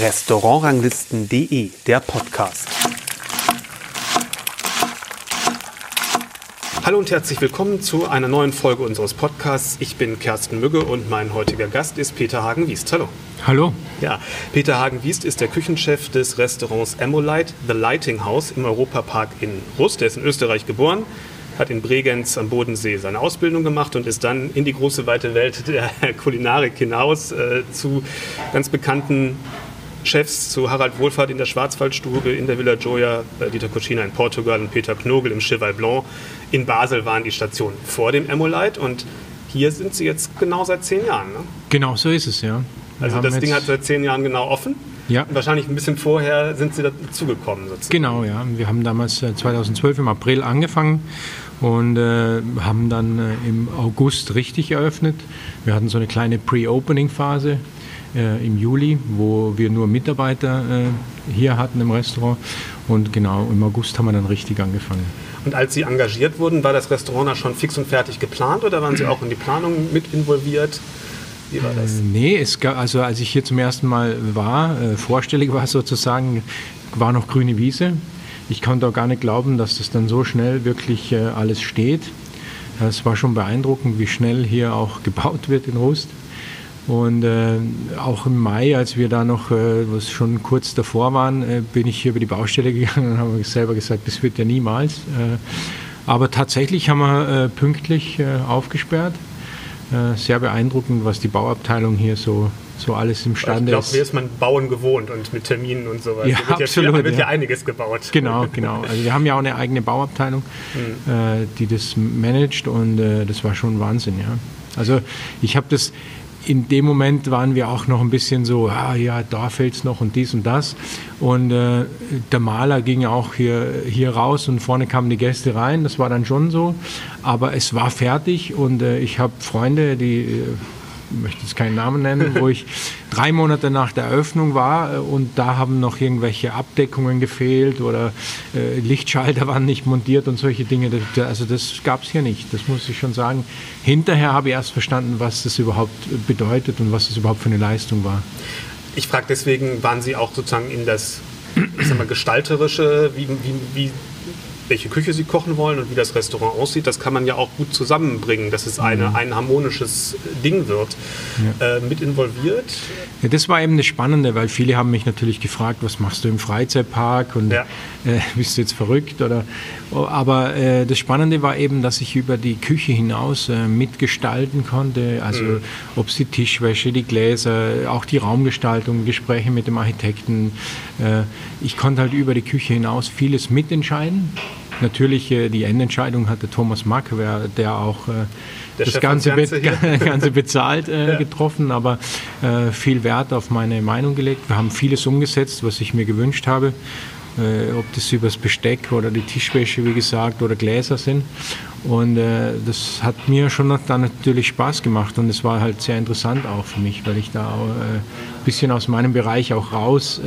Restaurantranglisten.de, der Podcast. Hallo und herzlich willkommen zu einer neuen Folge unseres Podcasts. Ich bin Kersten Mügge und mein heutiger Gast ist Peter Hagen-Wiest. Hallo. Hallo. Ja, Peter Hagen-Wiest ist der Küchenchef des Restaurants Emolite, The Lighting House im Europapark in Rust. Er ist in Österreich geboren, hat in Bregenz am Bodensee seine Ausbildung gemacht und ist dann in die große weite Welt der Kulinarik hinaus äh, zu ganz bekannten Chefs, zu Harald Wohlfahrt in der Schwarzwaldstube, in der Villa Gioia, bei Dieter Cucina in Portugal und Peter Knogel im Cheval Blanc. In Basel waren die Stationen vor dem Emolite und hier sind sie jetzt genau seit zehn Jahren. Ne? Genau so ist es, ja. Wir also das Ding hat seit zehn Jahren genau offen. Ja. Und wahrscheinlich ein bisschen vorher sind Sie dazugekommen. Genau, ja. Wir haben damals 2012 äh, im April angefangen und äh, haben dann äh, im August richtig eröffnet. Wir hatten so eine kleine Pre-Opening-Phase äh, im Juli, wo wir nur Mitarbeiter äh, hier hatten im Restaurant und genau im August haben wir dann richtig angefangen. Und als Sie engagiert wurden, war das Restaurant da schon fix und fertig geplant oder waren Sie auch in die Planung mit involviert? Wie war das? Äh, nee, es gab, also als ich hier zum ersten Mal war, äh, vorstellig war sozusagen, war noch grüne Wiese. Ich konnte auch gar nicht glauben, dass das dann so schnell wirklich äh, alles steht. Es war schon beeindruckend, wie schnell hier auch gebaut wird in Rust. Und äh, auch im Mai, als wir da noch, äh, was schon kurz davor waren, bin ich hier über die Baustelle gegangen und habe selber gesagt, das wird ja niemals. Aber tatsächlich haben wir pünktlich aufgesperrt sehr beeindruckend, was die Bauabteilung hier so, so alles imstande ist. Ich glaube, ist man Bauen gewohnt und mit Terminen und sowas. Ja, da wird absolut, ja, wird ja. ja einiges gebaut. Genau, genau. Also wir haben ja auch eine eigene Bauabteilung, mhm. die das managt und äh, das war schon Wahnsinn, ja. Also ich habe das in dem Moment waren wir auch noch ein bisschen so, ah, ja, da fällt es noch und dies und das. Und äh, der Maler ging auch hier, hier raus und vorne kamen die Gäste rein. Das war dann schon so. Aber es war fertig und äh, ich habe Freunde, die äh, ich möchte jetzt keinen Namen nennen, wo ich drei Monate nach der Eröffnung war äh, und da haben noch irgendwelche Abdeckungen gefehlt oder äh, Lichtschalter waren nicht montiert und solche Dinge. Also das gab es hier nicht, das muss ich schon sagen. Hinterher habe ich erst verstanden, was das überhaupt bedeutet und was das überhaupt für eine Leistung war. Ich frage deswegen, waren Sie auch sozusagen in das ich sag mal, gestalterische, wie, wie, wie welche Küche sie kochen wollen und wie das Restaurant aussieht, das kann man ja auch gut zusammenbringen, dass es eine, mhm. ein harmonisches Ding wird. Ja. Äh, mit involviert? Ja, das war eben das Spannende, weil viele haben mich natürlich gefragt, was machst du im Freizeitpark und ja. äh, bist du jetzt verrückt? Oder, aber äh, das Spannende war eben, dass ich über die Küche hinaus äh, mitgestalten konnte, also mhm. ob es die Tischwäsche, die Gläser, auch die Raumgestaltung, Gespräche mit dem Architekten. Äh, ich konnte halt über die Küche hinaus vieles mitentscheiden. Natürlich, äh, die Endentscheidung hatte Thomas Mack, der auch äh, das Ganze, Ganze, Ganze, bezahlt äh, ja. getroffen, aber äh, viel Wert auf meine Meinung gelegt. Wir haben vieles umgesetzt, was ich mir gewünscht habe. Äh, ob das übers Besteck oder die Tischwäsche, wie gesagt, oder Gläser sind. Und das hat mir schon dann natürlich Spaß gemacht und es war halt sehr interessant auch für mich, weil ich da ein bisschen aus meinem Bereich auch raus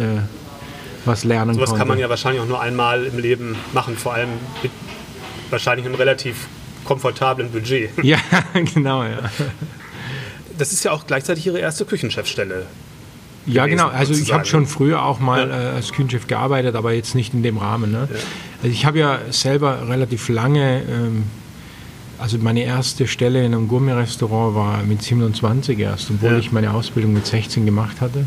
was lernen Sowas konnte. kann man ja wahrscheinlich auch nur einmal im Leben machen, vor allem mit wahrscheinlich einem relativ komfortablen Budget. Ja, genau, ja. Das ist ja auch gleichzeitig Ihre erste Küchenchefstelle. Ja, genau. Also ich habe schon früher auch mal ja. äh, als Küchenchef gearbeitet, aber jetzt nicht in dem Rahmen. Ne? Ja. Also ich habe ja selber relativ lange, ähm, also meine erste Stelle in einem Gourmet-Restaurant war mit 27 erst, obwohl ja. ich meine Ausbildung mit 16 gemacht hatte.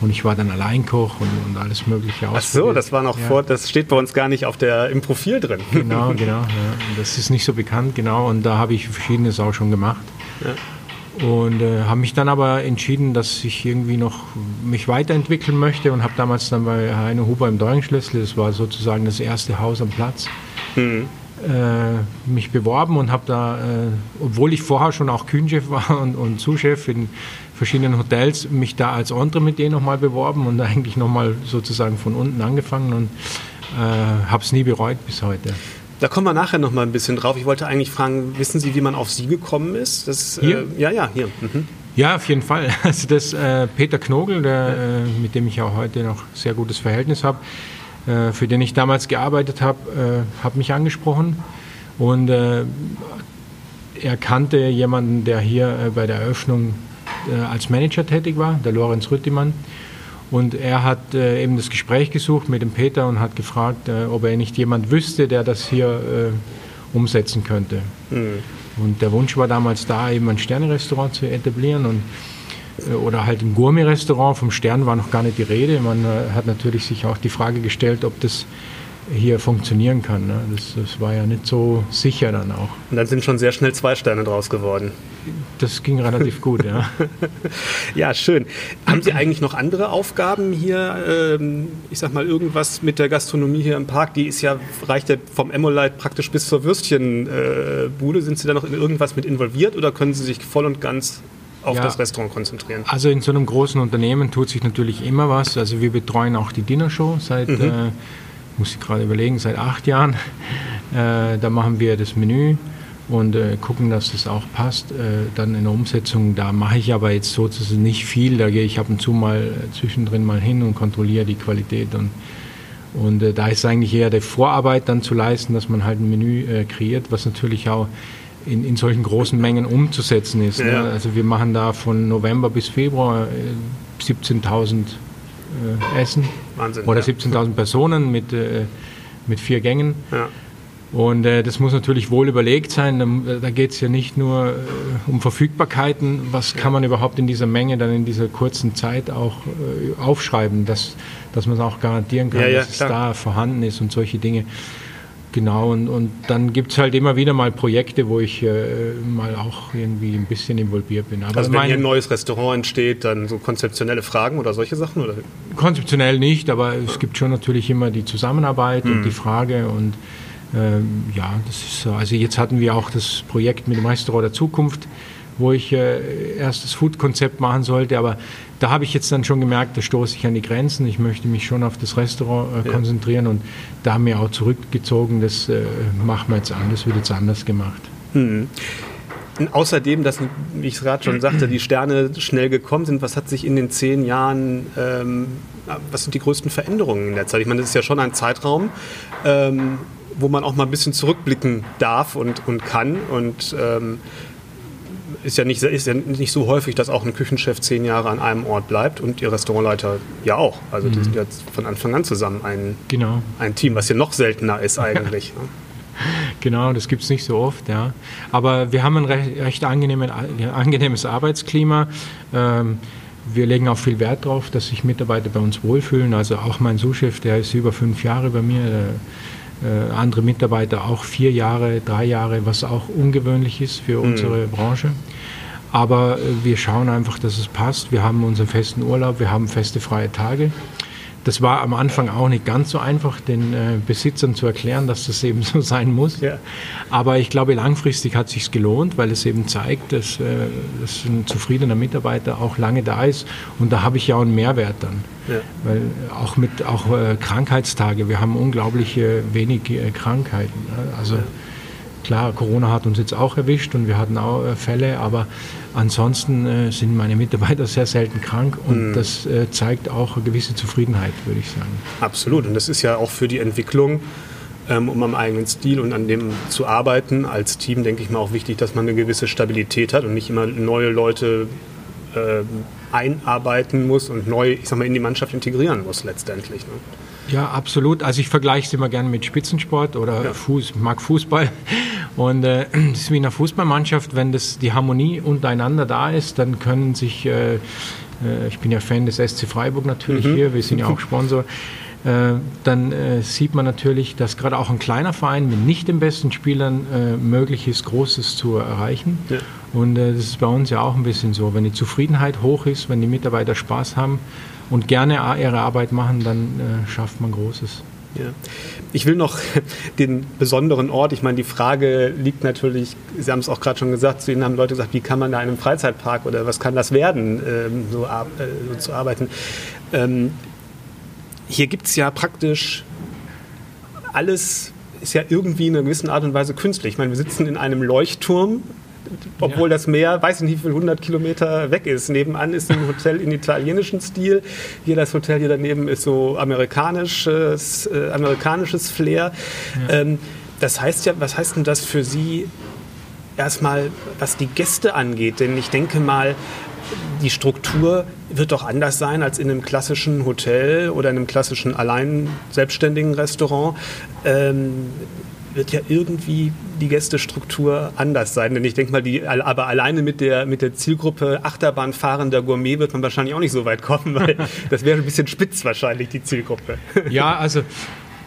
Und ich war dann Alleinkoch und, und alles Mögliche aus. Ach so, das war noch ja. vor, das steht bei uns gar nicht auf der, im Profil drin. Genau, genau. Ja. Das ist nicht so bekannt, genau. Und da habe ich verschiedenes auch schon gemacht. Ja. Und äh, habe mich dann aber entschieden, dass ich irgendwie noch mich weiterentwickeln möchte und habe damals dann bei Heine Huber im Deuringschlüssel, das war sozusagen das erste Haus am Platz, mhm. äh, mich beworben und habe da, äh, obwohl ich vorher schon auch Kühnchef war und, und Zuschef in verschiedenen Hotels mich da als Entremetier nochmal beworben und eigentlich nochmal sozusagen von unten angefangen und äh, habe es nie bereut bis heute. Da kommen wir nachher noch mal ein bisschen drauf. Ich wollte eigentlich fragen, wissen Sie, wie man auf Sie gekommen ist? Das, äh, hier? Äh, ja, ja, hier. Mhm. Ja, auf jeden Fall. Also das äh, Peter Knogel, der, äh, mit dem ich auch heute noch sehr gutes Verhältnis habe, äh, für den ich damals gearbeitet habe, äh, hat mich angesprochen und er kannte jemanden, der hier bei der Eröffnung als Manager tätig war, der Lorenz Rüttimann. Und er hat äh, eben das Gespräch gesucht mit dem Peter und hat gefragt, äh, ob er nicht jemand wüsste, der das hier äh, umsetzen könnte. Mhm. Und der Wunsch war damals da, eben ein Sternerestaurant zu etablieren und äh, oder halt ein Gourmet-Restaurant. Vom Stern war noch gar nicht die Rede. Man äh, hat natürlich sich auch die Frage gestellt, ob das hier funktionieren kann. Ne? Das, das, war ja nicht so sicher dann auch. Und dann sind schon sehr schnell zwei Sterne draus geworden. Das ging relativ gut, ja. ja, schön. Haben Sie eigentlich noch andere Aufgaben hier? Ähm, ich sag mal, irgendwas mit der Gastronomie hier im Park? Die ist ja, reicht ja vom Emolite praktisch bis zur Würstchenbude. Sind Sie da noch in irgendwas mit involviert oder können Sie sich voll und ganz auf ja, das Restaurant konzentrieren? Also in so einem großen Unternehmen tut sich natürlich immer was. Also wir betreuen auch die Dinnershow seit, mhm. äh, muss ich gerade überlegen, seit acht Jahren. Äh, da machen wir das Menü und äh, gucken, dass das auch passt. Äh, dann in der Umsetzung, da mache ich aber jetzt sozusagen nicht viel. Da gehe ich ab und zu mal äh, zwischendrin mal hin und kontrolliere die Qualität. Und, und äh, da ist eigentlich eher die Vorarbeit dann zu leisten, dass man halt ein Menü äh, kreiert, was natürlich auch in, in solchen großen Mengen umzusetzen ist. Ne? Ja. Ne? Also wir machen da von November bis Februar 17.000 äh, Essen Wahnsinn, oder ja. 17.000 Personen mit, äh, mit vier Gängen. Ja. Und äh, das muss natürlich wohl überlegt sein. Da, da geht es ja nicht nur äh, um Verfügbarkeiten, was kann man überhaupt in dieser Menge dann in dieser kurzen Zeit auch äh, aufschreiben, dass, dass man es auch garantieren kann, ja, dass es da vorhanden ist und solche Dinge. Genau, und, und dann gibt es halt immer wieder mal Projekte, wo ich äh, mal auch irgendwie ein bisschen involviert bin. Aber also wenn hier ein neues Restaurant entsteht, dann so konzeptionelle Fragen oder solche Sachen? Oder? Konzeptionell nicht, aber es gibt schon natürlich immer die Zusammenarbeit mhm. und die Frage und ähm, ja, das ist so. Also jetzt hatten wir auch das Projekt mit dem Restaurant der Zukunft, wo ich äh, erst das Food-Konzept machen sollte, aber da habe ich jetzt dann schon gemerkt, da stoße ich an die Grenzen. Ich möchte mich schon auf das Restaurant äh, konzentrieren ja. und da haben wir auch zurückgezogen, das äh, machen wir jetzt anders, wird jetzt anders gemacht. Und außerdem, dass, wie ich es gerade schon sagte, die Sterne schnell gekommen sind, was hat sich in den zehn Jahren, ähm, was sind die größten Veränderungen in der Zeit? Ich meine, das ist ja schon ein Zeitraum, ähm, wo man auch mal ein bisschen zurückblicken darf und, und kann. Und ähm, ist ja, nicht, ist ja nicht so häufig, dass auch ein Küchenchef zehn Jahre an einem Ort bleibt und ihr Restaurantleiter ja auch. Also die mhm. sind jetzt von Anfang an zusammen ein, genau. ein Team, was ja noch seltener ist eigentlich. Ne? Genau, das gibt es nicht so oft, ja. Aber wir haben ein recht, recht angenehmes, Arbeitsklima. Ähm, wir legen auch viel Wert darauf, dass sich Mitarbeiter bei uns wohlfühlen. Also auch mein Suchchef, der ist über fünf Jahre bei mir. Äh, andere Mitarbeiter auch vier Jahre, drei Jahre, was auch ungewöhnlich ist für mhm. unsere Branche. Aber äh, wir schauen einfach, dass es passt. Wir haben unseren festen Urlaub, wir haben feste freie Tage. Das war am Anfang auch nicht ganz so einfach, den äh, Besitzern zu erklären, dass das eben so sein muss. Ja. Aber ich glaube, langfristig hat es sich gelohnt, weil es eben zeigt, dass, äh, dass, ein zufriedener Mitarbeiter auch lange da ist. Und da habe ich ja auch einen Mehrwert dann. Ja. Weil auch mit auch äh, Krankheitstage, wir haben unglaublich wenig Krankheiten. Ne? Also ja. Klar, Corona hat uns jetzt auch erwischt und wir hatten auch äh, Fälle, aber Ansonsten äh, sind meine Mitarbeiter sehr selten krank und mhm. das äh, zeigt auch eine gewisse Zufriedenheit, würde ich sagen. Absolut. Und das ist ja auch für die Entwicklung, ähm, um am eigenen Stil und an dem zu arbeiten, als Team, denke ich mal, auch wichtig, dass man eine gewisse Stabilität hat und nicht immer neue Leute äh, einarbeiten muss und neu, ich sag mal, in die Mannschaft integrieren muss letztendlich. Ne? Ja, absolut. Also ich vergleiche es immer gerne mit Spitzensport oder ja. Fuß, mag Fußball. Und äh, das ist wie in einer Fußballmannschaft, wenn das, die Harmonie untereinander da ist, dann können sich, äh, äh ich bin ja Fan des SC Freiburg natürlich mhm. hier, wir sind ja auch Sponsor, äh, dann äh, sieht man natürlich, dass gerade auch ein kleiner Verein mit nicht den besten Spielern äh, möglich ist, Großes zu erreichen. Ja. Und das ist bei uns ja auch ein bisschen so. Wenn die Zufriedenheit hoch ist, wenn die Mitarbeiter Spaß haben, und gerne ihre Arbeit machen, dann äh, schafft man Großes. Ja. Ich will noch den besonderen Ort, ich meine, die Frage liegt natürlich, Sie haben es auch gerade schon gesagt, zu Ihnen haben Leute gesagt, wie kann man da in einem Freizeitpark oder was kann das werden, ähm, so, äh, so, zu arbeiten. Ähm, hier gibt es ja praktisch alles, ist ja irgendwie in einer gewissen Art und Weise künstlich. Ich meine, wir sitzen in einem Leuchtturm, obwohl ja. das Meer, weiß ich nicht, wie viel 100 Kilometer weg ist. Nebenan ist ein Hotel in italienischen Stil. Hier das Hotel hier daneben ist so amerikanisches, äh, amerikanisches Flair. Ja. Ähm, das heißt ja, was heißt denn das für Sie erstmal, was die Gäste angeht? Denn ich denke mal, die Struktur wird doch anders sein als in einem klassischen Hotel oder in einem klassischen allein selbstständigen Restaurant. Ähm, wird ja irgendwie die Gästestruktur anders sein. Denn ich denke mal, die, aber alleine mit der, mit der Zielgruppe Achterbahnfahrender Gourmet wird man wahrscheinlich auch nicht so weit kommen, weil das wäre ein bisschen spitz wahrscheinlich, die Zielgruppe. Ja, also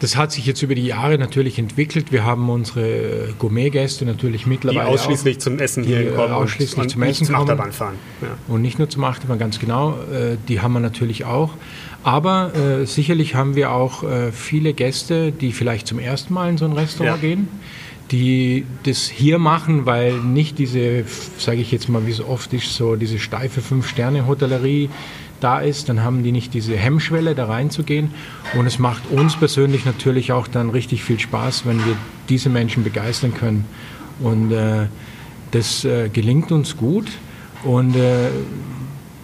das hat sich jetzt über die Jahre natürlich entwickelt. Wir haben unsere Gourmet-Gäste natürlich mittlerweile. Die ausschließlich auch, zum Essen hier kommen. Ausschließlich und, zum und Essen zum Achterbahnfahren. Ja. Und nicht nur zum Achterbahn, ganz genau. Äh, die haben wir natürlich auch. Aber äh, sicherlich haben wir auch äh, viele Gäste, die vielleicht zum ersten Mal in so ein Restaurant ja. gehen, die das hier machen, weil nicht diese, sage ich jetzt mal, wie es oft ist, so diese steife Fünf-Sterne-Hotellerie da ist, dann haben die nicht diese Hemmschwelle, da reinzugehen. Und es macht uns persönlich natürlich auch dann richtig viel Spaß, wenn wir diese Menschen begeistern können. Und äh, das äh, gelingt uns gut. Und äh,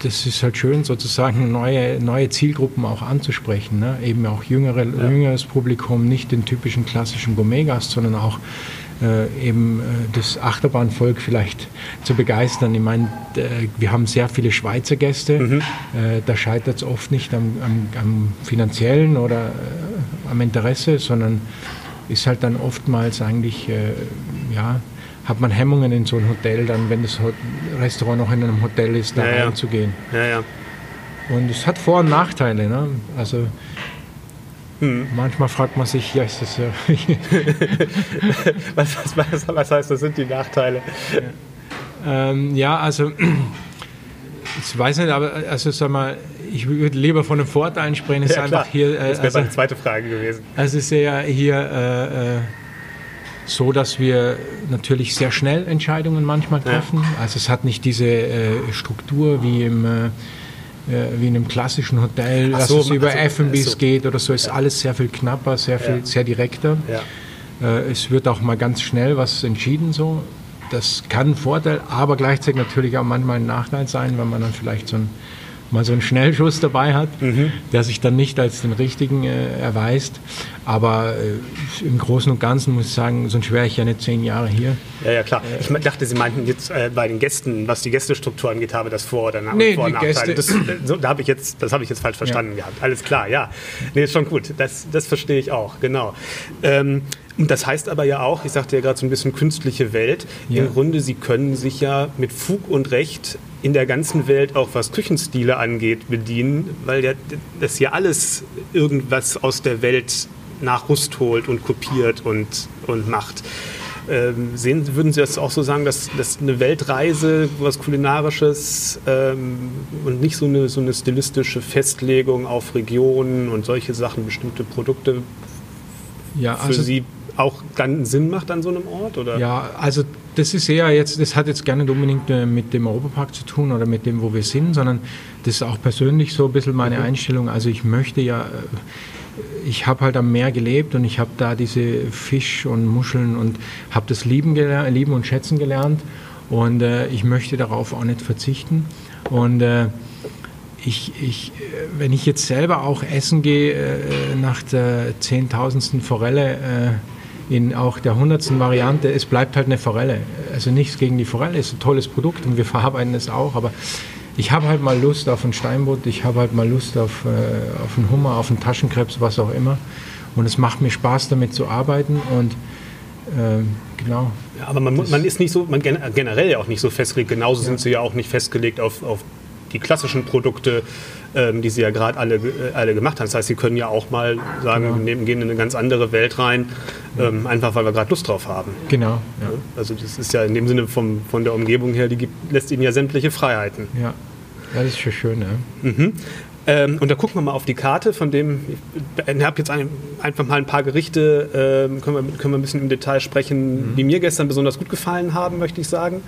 das ist halt schön, sozusagen neue, neue Zielgruppen auch anzusprechen. Ne? Eben auch jüngere, ja. jüngeres Publikum, nicht den typischen klassischen Gourmet-Gast, sondern auch äh, eben äh, das Achterbahnvolk vielleicht zu begeistern. Ich meine, wir haben sehr viele Schweizer Gäste. Mhm. Äh, da scheitert es oft nicht am, am, am finanziellen oder äh, am Interesse, sondern ist halt dann oftmals eigentlich, ja, hat man Hemmungen in so ein Hotel, dann, wenn das Restaurant noch in einem Hotel ist, da ja, reinzugehen. Ja. Ja, und es hat Vor- und Nachteile. Ne? Also hm. manchmal fragt man sich, ja, ist das ja. was, was, was, heißt, das sind die Nachteile? Ähm, ja, also ich weiß nicht, aber also sag mal, ich würde lieber von den Vorteilen sprechen. Es ja, ist einfach hier. Äh, das wäre also, meine zweite Frage gewesen. Also es ist ja hier. Äh, äh, so, dass wir natürlich sehr schnell Entscheidungen manchmal treffen. Ja. Also es hat nicht diese äh, Struktur wie im äh, äh wie in einem klassischen Hotel, dass so, es über also, F&Bs so. geht oder so, ist ja. alles sehr viel knapper, sehr viel, ja. sehr direkter. Äh, es wird auch mal ganz schnell was entschieden so. Das kann ein Vorteil, aber gleichzeitig natürlich auch manchmal ein Nachteil sein, wenn man dann vielleicht so ein mal so einen Schnellschuss dabei hat, mhm. der sich dann nicht als den richtigen äh, erweist. Aber äh, im Großen und Ganzen muss ich sagen, sonst wäre ich ja nicht zehn Jahre hier. Ja, ja, klar. Ich dachte, Sie meinten jetzt äh, bei den Gästen, was die Gästestruktur angeht, habe das Vor- oder Nach nee, Vor- Nachteile. Das, so, da habe ich jetzt, das habe ich jetzt falsch verstanden ja. gehabt. Alles klar, ja. Nee, ist schon gut. Das, das verstehe ich auch, genau. Ähm, und das heißt aber ja auch, ich sagte ja gerade so ein bisschen künstliche Welt, ja. im Grunde, Sie können sich ja mit Fug und Recht in der ganzen Welt auch was Küchenstile angeht bedienen, weil ja, das ja alles irgendwas aus der Welt nach Rust holt und kopiert und, und macht. Ähm, sehen, würden Sie das auch so sagen, dass, dass eine Weltreise, was Kulinarisches ähm, und nicht so eine, so eine stilistische Festlegung auf Regionen und solche Sachen, bestimmte Produkte ja, also, für Sie auch dann Sinn macht an so einem Ort? Oder? Ja, also das ist eher jetzt, das hat jetzt gar nicht unbedingt äh, mit dem Europapark zu tun oder mit dem, wo wir sind, sondern das ist auch persönlich so ein bisschen meine mhm. Einstellung. Also ich möchte ja, äh, ich habe halt am Meer gelebt und ich habe da diese Fisch und Muscheln und habe das lieben, lieben und schätzen gelernt und äh, ich möchte darauf auch nicht verzichten. Und äh, ich, ich, äh, wenn ich jetzt selber auch essen gehe äh, nach der zehntausendsten Forelle, in auch der hundertsten Variante, es bleibt halt eine Forelle. Also nichts gegen die Forelle, es ist ein tolles Produkt und wir verarbeiten es auch, aber ich habe halt mal Lust auf ein Steinbutt, ich habe halt mal Lust auf, äh, auf einen Hummer, auf einen Taschenkrebs, was auch immer. Und es macht mir Spaß, damit zu arbeiten und äh, genau. Ja, aber man, man, ist nicht so, man generell ja auch nicht so festgelegt. Genauso ja. sind sie ja auch nicht festgelegt auf, auf die klassischen Produkte, ähm, die Sie ja gerade alle, äh, alle gemacht haben. Das heißt, Sie können ja auch mal sagen, genau. wir gehen in eine ganz andere Welt rein, ähm, einfach weil wir gerade Lust drauf haben. Genau. Ja. Also das ist ja in dem Sinne vom, von der Umgebung her, die gibt, lässt Ihnen ja sämtliche Freiheiten. Ja, das ist schon schön. Ja. Mhm. Ähm, und da gucken wir mal auf die Karte, von dem, ich habe jetzt ein, einfach mal ein paar Gerichte, ähm, können, wir, können wir ein bisschen im Detail sprechen, mhm. die mir gestern besonders gut gefallen haben, möchte ich sagen.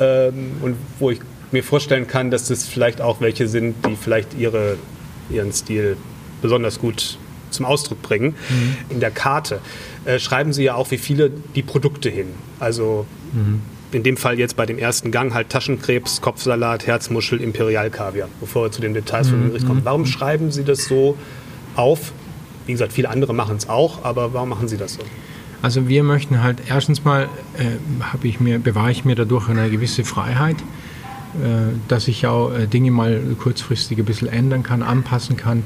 Ähm, und wo ich mir vorstellen kann, dass das vielleicht auch welche sind, die vielleicht ihre, ihren Stil besonders gut zum Ausdruck bringen. Mhm. In der Karte äh, schreiben Sie ja auch, wie viele die Produkte hin. Also mhm. in dem Fall jetzt bei dem ersten Gang halt Taschenkrebs, Kopfsalat, Herzmuschel, Imperialkaviar, bevor wir zu den Details mhm. von dem Gericht kommen. Warum schreiben Sie das so auf? Wie gesagt, viele andere machen es auch, aber warum machen Sie das so? Also wir möchten halt erstens mal, äh, ich mir, bewahre ich mir dadurch eine gewisse Freiheit dass ich auch Dinge mal kurzfristig ein bisschen ändern kann, anpassen kann,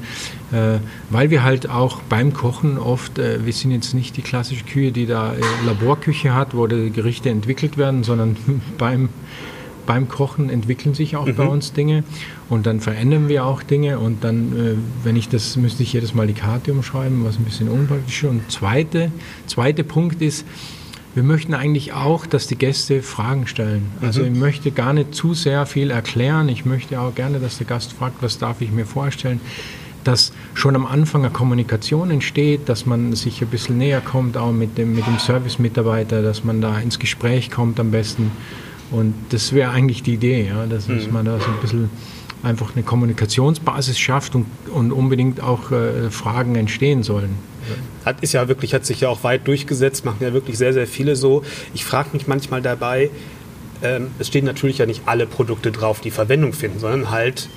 weil wir halt auch beim Kochen oft, wir sind jetzt nicht die klassische Küche, die da Laborküche hat, wo die Gerichte entwickelt werden, sondern beim beim Kochen entwickeln sich auch mhm. bei uns Dinge und dann verändern wir auch Dinge und dann, äh, wenn ich das, müsste ich jedes Mal die Karte umschreiben, was ein bisschen unpraktisch ist. Und zweite, zweite Punkt ist, wir möchten eigentlich auch, dass die Gäste Fragen stellen. Also mhm. ich möchte gar nicht zu sehr viel erklären. Ich möchte auch gerne, dass der Gast fragt, was darf ich mir vorstellen. Dass schon am Anfang eine Kommunikation entsteht, dass man sich ein bisschen näher kommt, auch mit dem, mit dem Service-Mitarbeiter, dass man da ins Gespräch kommt am besten. Und das wäre eigentlich die Idee, ja, dass mhm. man da so ein bisschen einfach eine Kommunikationsbasis schafft und, und unbedingt auch äh, Fragen entstehen sollen. Hat, ist ja wirklich, hat sich ja auch weit durchgesetzt, machen ja wirklich sehr, sehr viele so. Ich frage mich manchmal dabei, ähm, es stehen natürlich ja nicht alle Produkte drauf, die Verwendung finden, sondern halt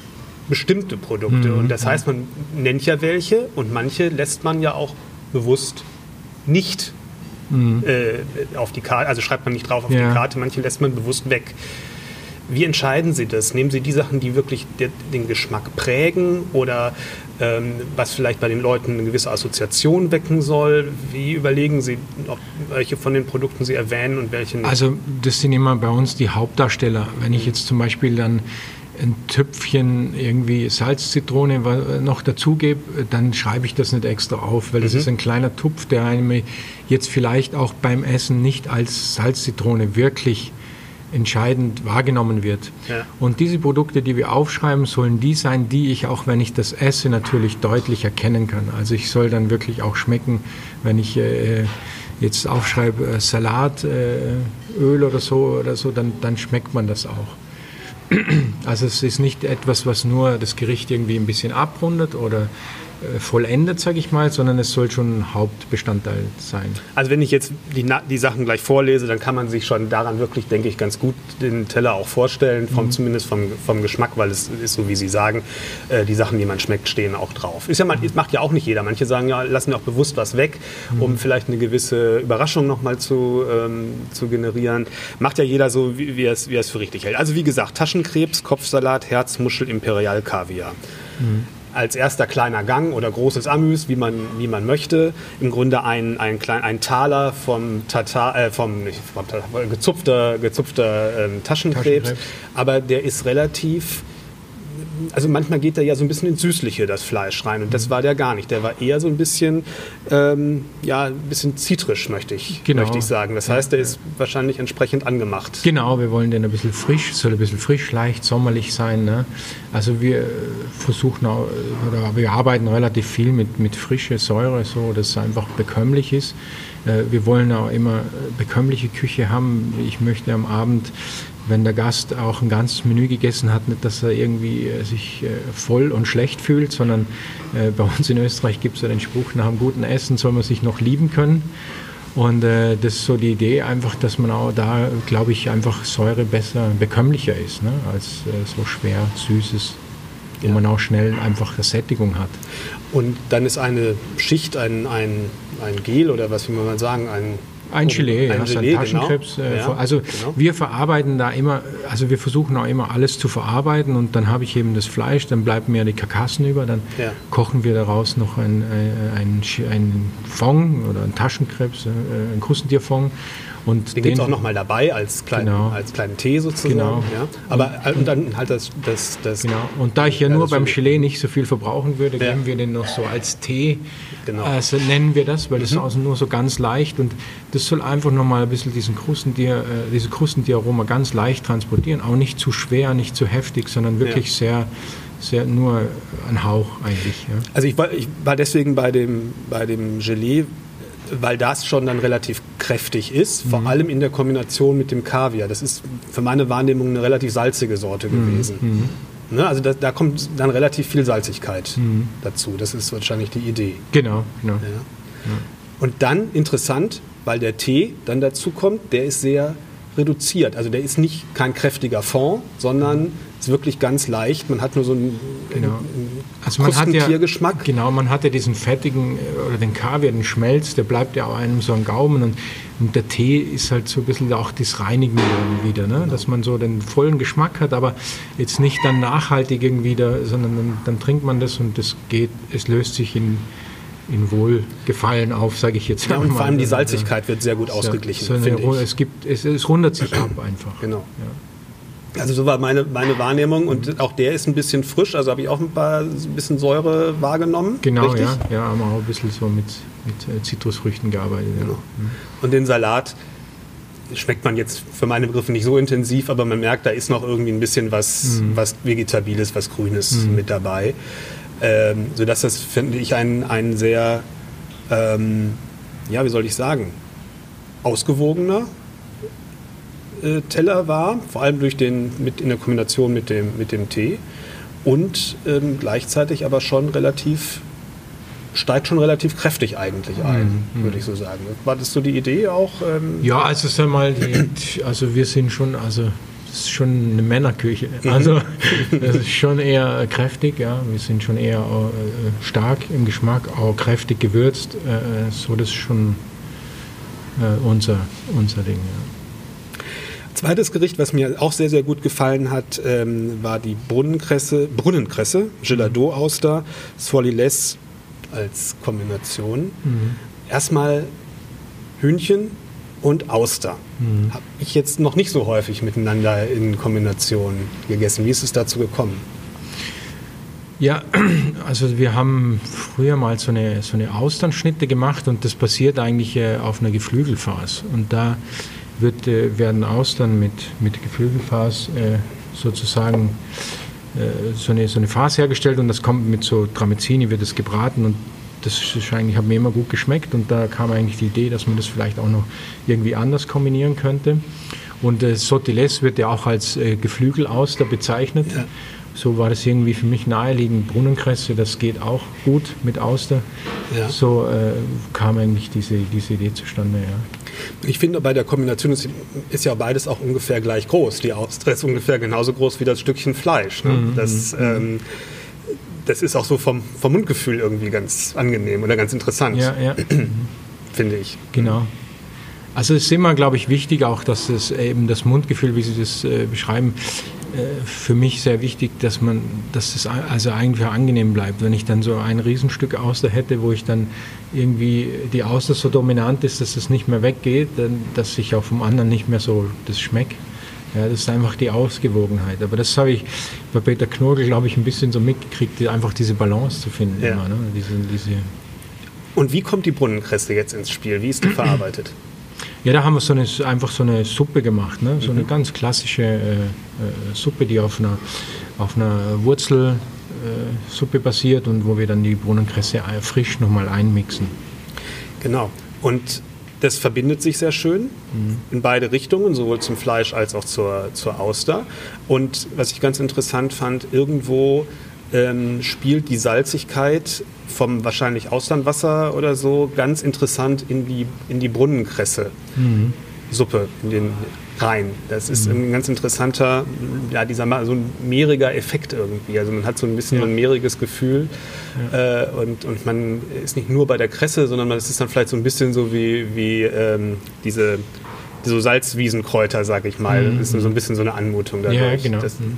bestimmte Produkte. Mhm. Und das heißt, man nennt ja welche und manche lässt man ja auch bewusst nicht mhm. äh, auf die Karte, also schreibt man nicht drauf auf ja. die Karte, manche lässt man bewusst weg. Wie entscheiden Sie das? Nehmen Sie die Sachen, die wirklich den Geschmack prägen oder ähm, was vielleicht bei den Leuten eine gewisse Assoziation wecken soll? Wie überlegen Sie, ob, welche von den Produkten Sie erwähnen und welche nicht? Also das sind immer bei uns die Hauptdarsteller. Wenn ich jetzt zum Beispiel dann ein Töpfchen irgendwie Salzzitrone noch dazugebe, dann schreibe ich das nicht extra auf, weil das mhm. ist ein kleiner Tupf, der einem jetzt vielleicht auch beim Essen nicht als Salzzitrone wirklich entscheidend wahrgenommen wird. Ja. Und diese Produkte, die wir aufschreiben, sollen die sein, die ich auch, wenn ich das esse, natürlich deutlich erkennen kann. Also ich soll dann wirklich auch schmecken, wenn ich äh, jetzt aufschreibe äh, Salatöl äh, oder so oder so, dann, dann schmeckt man das auch. Also es ist nicht etwas, was nur das Gericht irgendwie ein bisschen abrundet oder vollendet, sage ich mal, sondern es soll schon ein Hauptbestandteil sein. Also wenn ich jetzt die, die Sachen gleich vorlese, dann kann man sich schon daran wirklich, denke ich, ganz gut den Teller auch vorstellen, vom, mhm. zumindest vom, vom Geschmack, weil es ist so, wie Sie sagen, äh, die Sachen, die man schmeckt, stehen auch drauf. Ist ja mal, macht ja auch nicht jeder. Manche sagen ja, lassen ja auch bewusst was weg, mhm. um vielleicht eine gewisse Überraschung nochmal zu, ähm, zu generieren. Macht ja jeder so, wie, wie, er es, wie er es für richtig hält. Also wie gesagt, Taschenkrebs, Kopfsalat, Herzmuschel, Imperial, Kaviar. Als erster kleiner Gang oder großes Amüs, wie man, wie man möchte. Im Grunde ein, ein, klein, ein Taler vom, Tatar, äh, vom, nicht, vom gezupfter, gezupfter ähm, Taschenkrebs. Taschenkrebs. Aber der ist relativ also manchmal geht da ja so ein bisschen ins Süßliche, das Fleisch rein. Und das war der gar nicht. Der war eher so ein bisschen, ähm, ja, ein bisschen zitrisch, möchte ich, genau. möchte ich sagen. Das heißt, der ist wahrscheinlich entsprechend angemacht. Genau, wir wollen den ein bisschen frisch, soll ein bisschen frisch, leicht, sommerlich sein. Ne? Also wir versuchen auch, oder wir arbeiten relativ viel mit, mit frische Säure, so dass es einfach bekömmlich ist. Äh, wir wollen auch immer bekömmliche Küche haben. Ich möchte am Abend wenn der Gast auch ein ganzes Menü gegessen hat, nicht, dass er irgendwie äh, sich äh, voll und schlecht fühlt, sondern äh, bei uns in Österreich gibt es ja den Spruch, nach einem guten Essen soll man sich noch lieben können. Und äh, das ist so die Idee einfach, dass man auch da, glaube ich, einfach Säure besser bekömmlicher ist, ne, als äh, so schwer Süßes, wo ja. man auch schnell einfach eine Sättigung hat. Und dann ist eine Schicht, ein, ein, ein Gel oder was will man sagen, ein ein Gelee, ein, ja, Gelee, ein Taschenkrebs. Genau. Äh, ja, also genau. wir verarbeiten da immer, also wir versuchen auch immer alles zu verarbeiten und dann habe ich eben das Fleisch, dann bleiben mir die Karkassen über, dann ja. kochen wir daraus noch ein, äh, ein, ein Fond oder ein Taschenkrebs, äh, ein Krustentierfond und den, den gibt es auch nochmal dabei als, klein, genau. als kleinen Tee sozusagen. Genau. Ja. Aber und, und dann halt das, das, das. Genau. Und da ich ja, nur beim Gelee nicht so viel verbrauchen würde, ja. geben wir den noch so als Tee. Genau. Äh, so nennen wir das, weil das mhm. ist also nur so ganz leicht und das soll einfach nochmal ein bisschen diesen Krustentier, äh, diese Krustentieraroma ganz leicht transportieren. Auch nicht zu schwer, nicht zu heftig, sondern wirklich ja. sehr sehr nur ein Hauch eigentlich. Ja. Also ich war, ich war deswegen bei dem, bei dem Gelee, weil das schon dann relativ kräftig ist, vor mhm. allem in der Kombination mit dem Kaviar. Das ist für meine Wahrnehmung eine relativ salzige Sorte mhm. gewesen. Mhm. Ne, also da, da, kommt dann relativ viel Salzigkeit mhm. dazu. Das ist wahrscheinlich die Idee. Genau, genau. Ja. Ja. Und dann interessant, weil der Tee dann dazu kommt, der ist sehr reduziert. Also der ist nicht kein kräftiger Fond, sondern ist wirklich ganz leicht. Man hat nur so einen, genau. also man hat ja, Geschmack. Genau, man hat ja diesen fettigen äh, oder den Kaviar, den Schmelz, der bleibt ja auch einem so am Gaumen und, und, der Tee ist halt so ein bisschen auch das Reinigen wieder, ne? Genau. dass man so den vollen Geschmack hat, aber jetzt nicht dann nachhaltig irgendwie, da, sondern dann, dann trinkt man das und das geht, es löst sich in in Wohlgefallen auf, sage ich jetzt ja, und Vor allem die Salzigkeit wird sehr gut ausgeglichen. So eine, es, gibt, es, es rundet sich ab einfach. Genau. Ja. Also so war meine, meine Wahrnehmung und auch der ist ein bisschen frisch, also habe ich auch ein paar ein bisschen Säure wahrgenommen. Genau, richtig? ja, ja, haben wir auch ein bisschen so mit, mit äh, Zitrusfrüchten gearbeitet. Genau. Ja. Mhm. Und den Salat schmeckt man jetzt für meine Begriffe nicht so intensiv, aber man merkt, da ist noch irgendwie ein bisschen was, mhm. was Vegetabiles, was Grünes mhm. mit dabei. Ähm, sodass das, finde ich, ein, ein sehr, ähm, ja, wie soll ich sagen, ausgewogener Teller war, vor allem durch den, mit, in der Kombination mit dem, mit dem Tee und ähm, gleichzeitig aber schon relativ steigt schon relativ kräftig eigentlich ein, mhm. würde ich so sagen. War das so die Idee auch? Ähm? Ja, also sag mal, die, also wir sind schon, also das ist schon eine Männerküche. Mhm. Also das ist schon eher kräftig, ja. Wir sind schon eher äh, stark im Geschmack, auch kräftig gewürzt. Äh, so das ist schon äh, unser, unser Ding. Ja. Zweites Gericht, was mir auch sehr, sehr gut gefallen hat, ähm, war die Brunnenkresse, Brunnenkresse, Geladot-Auster, Soliles als Kombination. Mhm. Erstmal Hühnchen, und Auster. Mhm. Habe ich jetzt noch nicht so häufig miteinander in Kombination gegessen. Wie ist es dazu gekommen? Ja, also wir haben früher mal so eine, so eine Austernschnitte gemacht und das basiert eigentlich äh, auf einer Geflügelfass. Und da wird, äh, werden Austern mit, mit Geflügelfass äh, sozusagen äh, so, eine, so eine Farce hergestellt und das kommt mit so Tramezzini, wird es gebraten und das ist eigentlich, hat mir immer gut geschmeckt und da kam eigentlich die Idee, dass man das vielleicht auch noch irgendwie anders kombinieren könnte. Und äh, Sotiles wird ja auch als äh, Geflügelauster bezeichnet. Ja. So war das irgendwie für mich naheliegend. Brunnenkresse, das geht auch gut mit Auster. Ja. So äh, kam eigentlich diese, diese Idee zustande. Ja. Ich finde, bei der Kombination ist, ist, ja beides auch ungefähr gleich groß. Die Auster ist ungefähr genauso groß wie das Stückchen Fleisch. Ne? Mhm. Das, mhm. ähm, das ist auch so vom, vom Mundgefühl irgendwie ganz angenehm oder ganz interessant. Ja, ja. Finde ich. Genau. Also es ist immer, glaube ich, wichtig auch, dass es eben das Mundgefühl, wie Sie das äh, beschreiben, für mich sehr wichtig, dass man, dass es also eigentlich angenehm bleibt. Wenn ich dann so ein Riesenstück Auster hätte, wo ich dann irgendwie die Auster so dominant ist, dass es nicht mehr weggeht, dann, dass ich auch vom anderen nicht mehr so das schmeckt. Ja, das ist einfach die Ausgewogenheit. Aber das habe ich bei Peter Knurgel, glaube ich, ein bisschen so mitgekriegt, einfach diese Balance zu finden. Ja. Immer, ne? diese, diese Und wie kommt die Brunnenkresse jetzt ins Spiel? Wie ist die verarbeitet? Ja, da haben wir so eine, einfach so eine Suppe gemacht. Ne? So mhm. eine ganz klassische äh, äh, Suppe, die auf einer, auf einer Wurzelsuppe äh, basiert und wo wir dann die Brunnenkresse frisch nochmal einmixen. Genau. Und das verbindet sich sehr schön mhm. in beide Richtungen, sowohl zum Fleisch als auch zur, zur Auster. Und was ich ganz interessant fand, irgendwo ähm, spielt die Salzigkeit vom wahrscheinlich Austernwasser oder so ganz interessant in die, in die Brunnenkresse. Mhm. Suppe, in den rein. Das ist mhm. ein ganz interessanter, ja, dieser so ein mehriger Effekt irgendwie. Also man hat so ein bisschen ja. ein mehriges Gefühl ja. äh, und, und man ist nicht nur bei der Kresse, sondern man ist dann vielleicht so ein bisschen so wie, wie ähm, diese so Salzwiesenkräuter, sag ich mal. Mhm. Das ist so ein bisschen so eine Anmutung dadurch. Ja, genau. Das, mhm.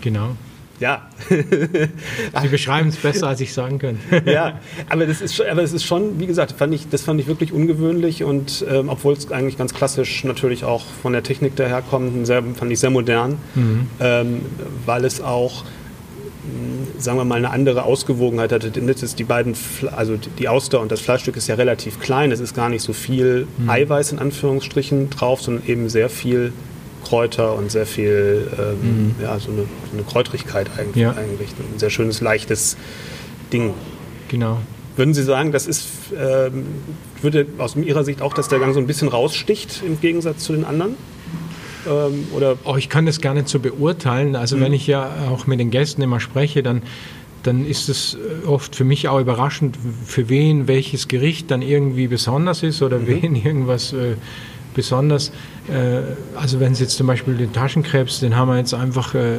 Genau. Ja. Sie beschreiben es besser, als ich sagen könnte. ja, aber das, ist, aber das ist schon, wie gesagt, fand ich, das fand ich wirklich ungewöhnlich und ähm, obwohl es eigentlich ganz klassisch natürlich auch von der Technik daherkommt, sehr, fand ich sehr modern, mhm. ähm, weil es auch hm, sagen wir mal, eine andere Ausgewogenheit hatte. Die beiden, also die Auster und das Fleischstück ist ja relativ klein. Es ist gar nicht so viel mhm. Eiweiß in Anführungsstrichen drauf, sondern eben sehr viel Kräuter und sehr viel, ähm, mhm. ja, so eine, so eine Kräutrigkeit eigentlich, ja. eigentlich. Ein sehr schönes, leichtes Ding. Genau. Würden Sie sagen, das ist, ähm, würde aus Ihrer Sicht auch, dass der Gang so ein bisschen raussticht im Gegensatz zu den anderen? Ähm, oder? Oh, ich kann das gar nicht so beurteilen. Also mhm. wenn ich ja auch mit den Gästen immer spreche, dann dann ist es äh, oft für mich auch überraschend, für wen welches Gericht dann irgendwie besonders ist oder mhm. wen irgendwas äh, besonders. Äh, also wenn Sie jetzt zum Beispiel den Taschenkrebs, den haben wir jetzt einfach äh,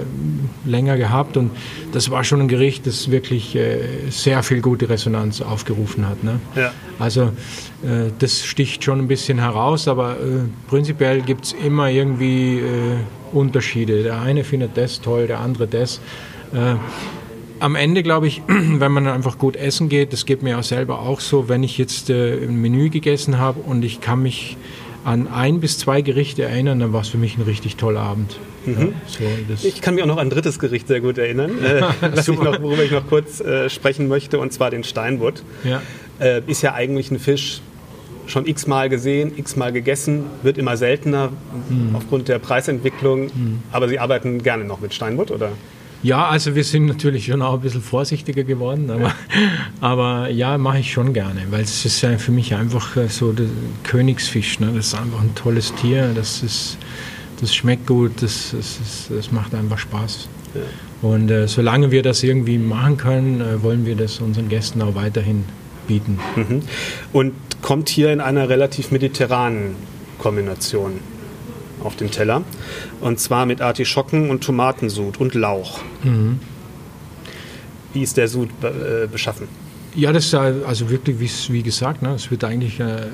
länger gehabt und das war schon ein Gericht, das wirklich äh, sehr viel gute Resonanz aufgerufen hat. Ne? Ja. Also das sticht schon ein bisschen heraus, aber prinzipiell gibt es immer irgendwie Unterschiede. Der eine findet das toll, der andere das am Ende glaube ich, wenn man einfach gut essen geht, das geht mir auch selber auch so, wenn ich jetzt äh, ein Menü gegessen habe und ich kann mich an ein bis zwei Gerichte erinnern, dann war es für mich ein richtig toller Abend. Mhm. Ja, so, ich kann mich auch noch an ein drittes Gericht sehr gut erinnern, äh, ich noch, worüber ich noch kurz äh, sprechen möchte, und zwar den Steinbutt. Ja. Äh, ist ja eigentlich ein Fisch, schon x-mal gesehen, x-mal gegessen, wird immer seltener mhm. aufgrund der Preisentwicklung. Mhm. Aber Sie arbeiten gerne noch mit Steinbutt, oder? Ja, also wir sind natürlich schon auch ein bisschen vorsichtiger geworden, aber, aber ja, mache ich schon gerne, weil es ist ja für mich einfach äh, so der Königsfisch. Ne? Das ist einfach ein tolles Tier, das, ist, das schmeckt gut, das, das, ist, das macht einfach Spaß. Ja. Und äh, solange wir das irgendwie machen können, äh, wollen wir das unseren Gästen auch weiterhin bieten. Mhm. Und kommt hier in einer relativ mediterranen Kombination auf den Teller. Und zwar mit Artischocken und Tomatensud und Lauch. Mhm. Wie ist der Sud äh, beschaffen? Ja, das ist also wirklich, wie gesagt, ne, es wird eigentlich, äh,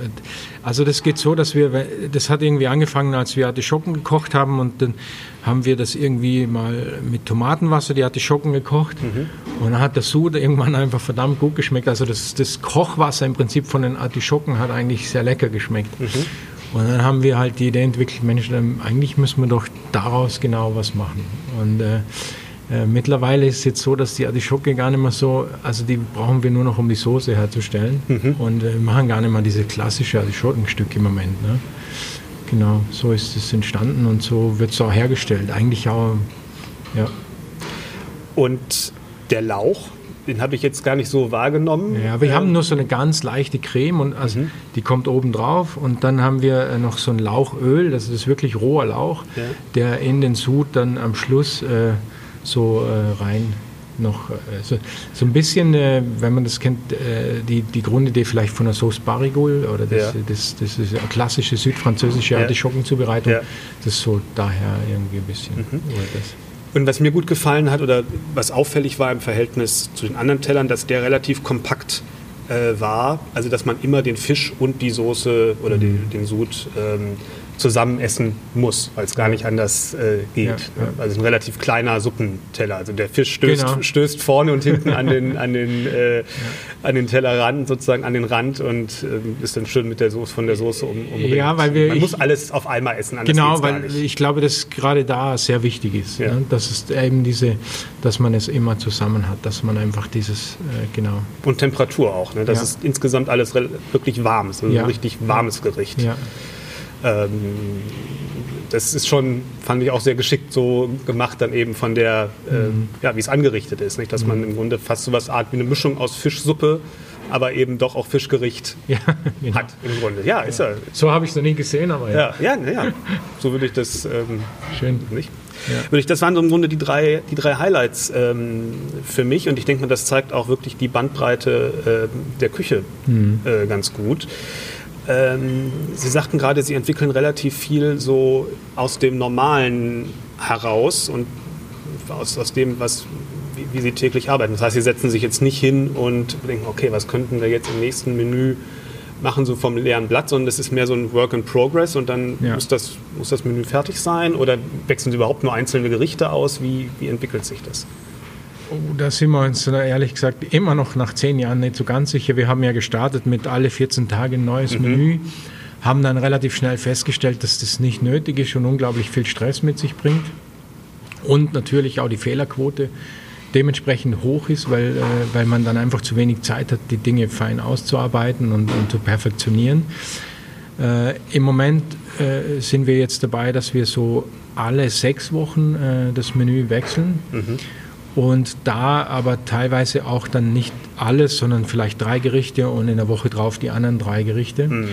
also das geht so, dass wir, das hat irgendwie angefangen, als wir Artischocken gekocht haben und dann haben wir das irgendwie mal mit Tomatenwasser, die Artischocken gekocht mhm. und dann hat der Sud irgendwann einfach verdammt gut geschmeckt. Also das, das Kochwasser im Prinzip von den Artischocken hat eigentlich sehr lecker geschmeckt. Mhm. Und dann haben wir halt die Idee entwickelt, Mensch, eigentlich müssen wir doch daraus genau was machen. Und äh, äh, mittlerweile ist es jetzt so, dass die Artischocke gar nicht mehr so, also die brauchen wir nur noch, um die Soße herzustellen. Mhm. Und äh, machen gar nicht mehr diese klassische Artischockenstück im Moment. Ne? Genau, so ist es entstanden und so wird es auch hergestellt. Eigentlich auch, ja. Und der Lauch, den habe ich jetzt gar nicht so wahrgenommen. Ja, wir ähm. haben nur so eine ganz leichte Creme und also mhm. die kommt oben drauf und dann haben wir äh, noch so ein Lauchöl, das ist wirklich roher Lauch, ja. der in den Sud dann am Schluss äh, so äh, rein noch äh, so, so, ein bisschen, äh, wenn man das kennt, äh, die, die Grundidee vielleicht von der Sauce Barigol oder das, ja. das, das, ist eine klassische südfranzösische Artischockenzubereitung. Ja. Das ist so daher irgendwie ein bisschen. Mhm. Und was mir gut gefallen hat oder was auffällig war im Verhältnis zu den anderen Tellern, dass der relativ kompakt äh, war. Also dass man immer den Fisch und die Soße oder den, den Sud ähm, zusammen essen muss, weil es gar nicht anders äh, geht. Ja, ja. Also ein relativ kleiner Suppenteller. Also der Fisch stößt, genau. stößt vorne und hinten an den, an, den, äh, ja. an den Tellerrand, sozusagen an den Rand und äh, ist dann schön mit der Soße, von der Soße um, umringt. Ja, weil wir, Man ich, muss alles auf einmal essen. Genau, weil ich glaube, dass gerade da sehr wichtig ist. Ne? Das ist eben diese, dass man es immer zusammen hat, dass man einfach dieses, äh, genau. Und Temperatur auch, ne? dass es insgesamt alles wirklich warm ist, also ein richtig warmes Gericht. Ja. Ähm, das ist schon, fand ich auch sehr geschickt so gemacht, dann eben von der, äh, mhm. ja, wie es angerichtet ist. Nicht? Dass mhm. man im Grunde fast so was Art wie eine Mischung aus Fischsuppe, aber eben doch auch Fischgericht ja, genau. hat im Grunde. Ja, ist ja. So habe ich es noch nie gesehen, aber ja. Ja, ja, ja. so würde ich das ähm, Schön. nicht. Ja. das waren so im Grunde die drei, die drei Highlights ähm, für mich und ich denke mal, das zeigt auch wirklich die Bandbreite äh, der Küche mhm. äh, ganz gut. Ähm, Sie sagten gerade, Sie entwickeln relativ viel so aus dem Normalen heraus und aus, aus dem, was, wie, wie, Sie täglich arbeiten. Das heißt, Sie setzen sich jetzt nicht hin und denken, okay, was könnten wir jetzt im nächsten Menü machen, so vom leeren Blatt, sondern das ist mehr so ein Work in Progress und dann ja. muss, das, muss das Menü fertig sein oder wechseln Sie überhaupt nur einzelne Gerichte aus? Wie, wie entwickelt sich das? Oh, da sind wir uns ehrlich gesagt immer noch nach zehn Jahren nicht so ganz sicher. Wir haben ja gestartet mit alle 14 Tage ein neues mhm. Menü, haben dann relativ schnell festgestellt, dass das nicht nötig ist und unglaublich viel Stress mit sich bringt. Und natürlich auch die Fehlerquote dementsprechend hoch ist, weil, äh, weil man dann einfach zu wenig Zeit hat, die Dinge fein auszuarbeiten und, und zu perfektionieren. Äh, Im Moment äh, sind wir jetzt dabei, dass wir so alle sechs Wochen äh, das Menü wechseln. Mhm und da aber teilweise auch dann nicht alles, sondern vielleicht drei Gerichte und in der Woche drauf die anderen drei Gerichte. Mhm.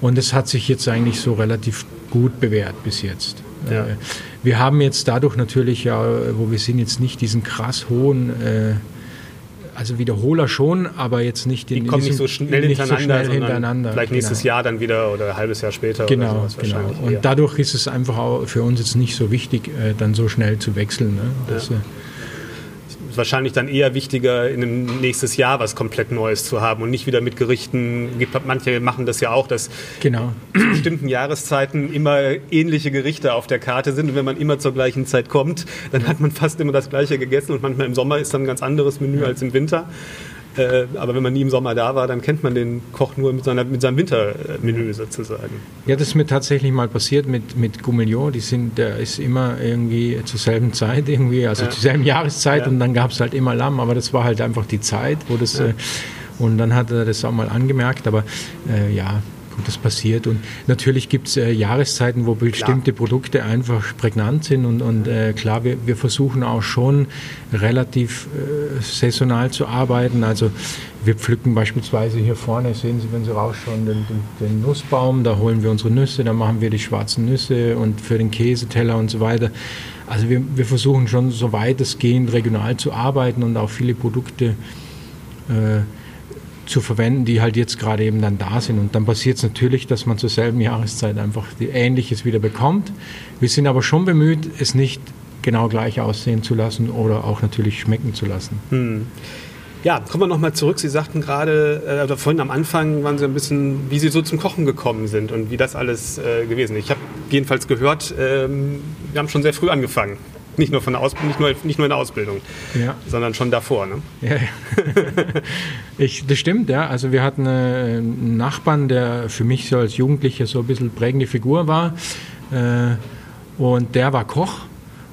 Und es hat sich jetzt eigentlich so relativ gut bewährt bis jetzt. Ja. Äh, wir haben jetzt dadurch natürlich ja, wo wir sind, jetzt nicht diesen krass hohen äh, also Wiederholer schon, aber jetzt nicht in Die kommen nicht so schnell nicht hintereinander, so schnell hintereinander. Vielleicht nächstes genau. Jahr dann wieder oder ein halbes Jahr später genau, oder sowas genau. Und dadurch ist es einfach auch für uns jetzt nicht so wichtig, äh, dann so schnell zu wechseln. Ne? Das, ja. Wahrscheinlich dann eher wichtiger, in einem nächstes Jahr was komplett Neues zu haben und nicht wieder mit Gerichten. Manche machen das ja auch, dass genau. zu bestimmten Jahreszeiten immer ähnliche Gerichte auf der Karte sind. Und wenn man immer zur gleichen Zeit kommt, dann hat man fast immer das Gleiche gegessen und manchmal im Sommer ist dann ein ganz anderes Menü ja. als im Winter. Äh, aber wenn man nie im Sommer da war, dann kennt man den Koch nur mit, seiner, mit seinem Wintermenü sozusagen. Ja, das ist mir tatsächlich mal passiert mit, mit Goumillon. Die sind, der ist immer irgendwie zur selben Zeit, irgendwie, also ja. zur selben Jahreszeit ja. und dann gab es halt immer Lamm, aber das war halt einfach die Zeit, wo das. Ja. Äh, und dann hat er das auch mal angemerkt, aber äh, ja, und das passiert. Und natürlich gibt es äh, Jahreszeiten, wo bestimmte klar. Produkte einfach prägnant sind. Und, und äh, klar, wir, wir, versuchen auch schon relativ äh, saisonal zu arbeiten. Also wir pflücken beispielsweise hier vorne, sehen Sie, wenn Sie rausschauen, den, den, den, Nussbaum, da holen wir unsere Nüsse, da machen wir die schwarzen Nüsse und für den Käseteller und so weiter. Also wir, wir versuchen schon so weitestgehend regional zu arbeiten und auch viele Produkte äh, zu verwenden, die halt jetzt gerade eben dann da sind. Und dann passiert es natürlich, dass man zur selben Jahreszeit einfach die Ähnliches wieder bekommt. Wir sind aber schon bemüht, es nicht genau gleich aussehen zu lassen oder auch natürlich schmecken zu lassen. Hm. Ja, kommen wir nochmal zurück. Sie sagten gerade, äh, also vorhin am Anfang waren Sie ein bisschen, wie Sie so zum Kochen gekommen sind und wie das alles äh, gewesen ist. Ich habe jedenfalls gehört, ähm, wir haben schon sehr früh angefangen. Nicht nur, von Ausbildung, nicht, nur, nicht nur in der Ausbildung, ja. sondern schon davor. Ne? Ja, ja. ich, das stimmt, ja. Also wir hatten einen Nachbarn, der für mich so als Jugendlicher so ein bisschen prägende Figur war. Äh, und der war Koch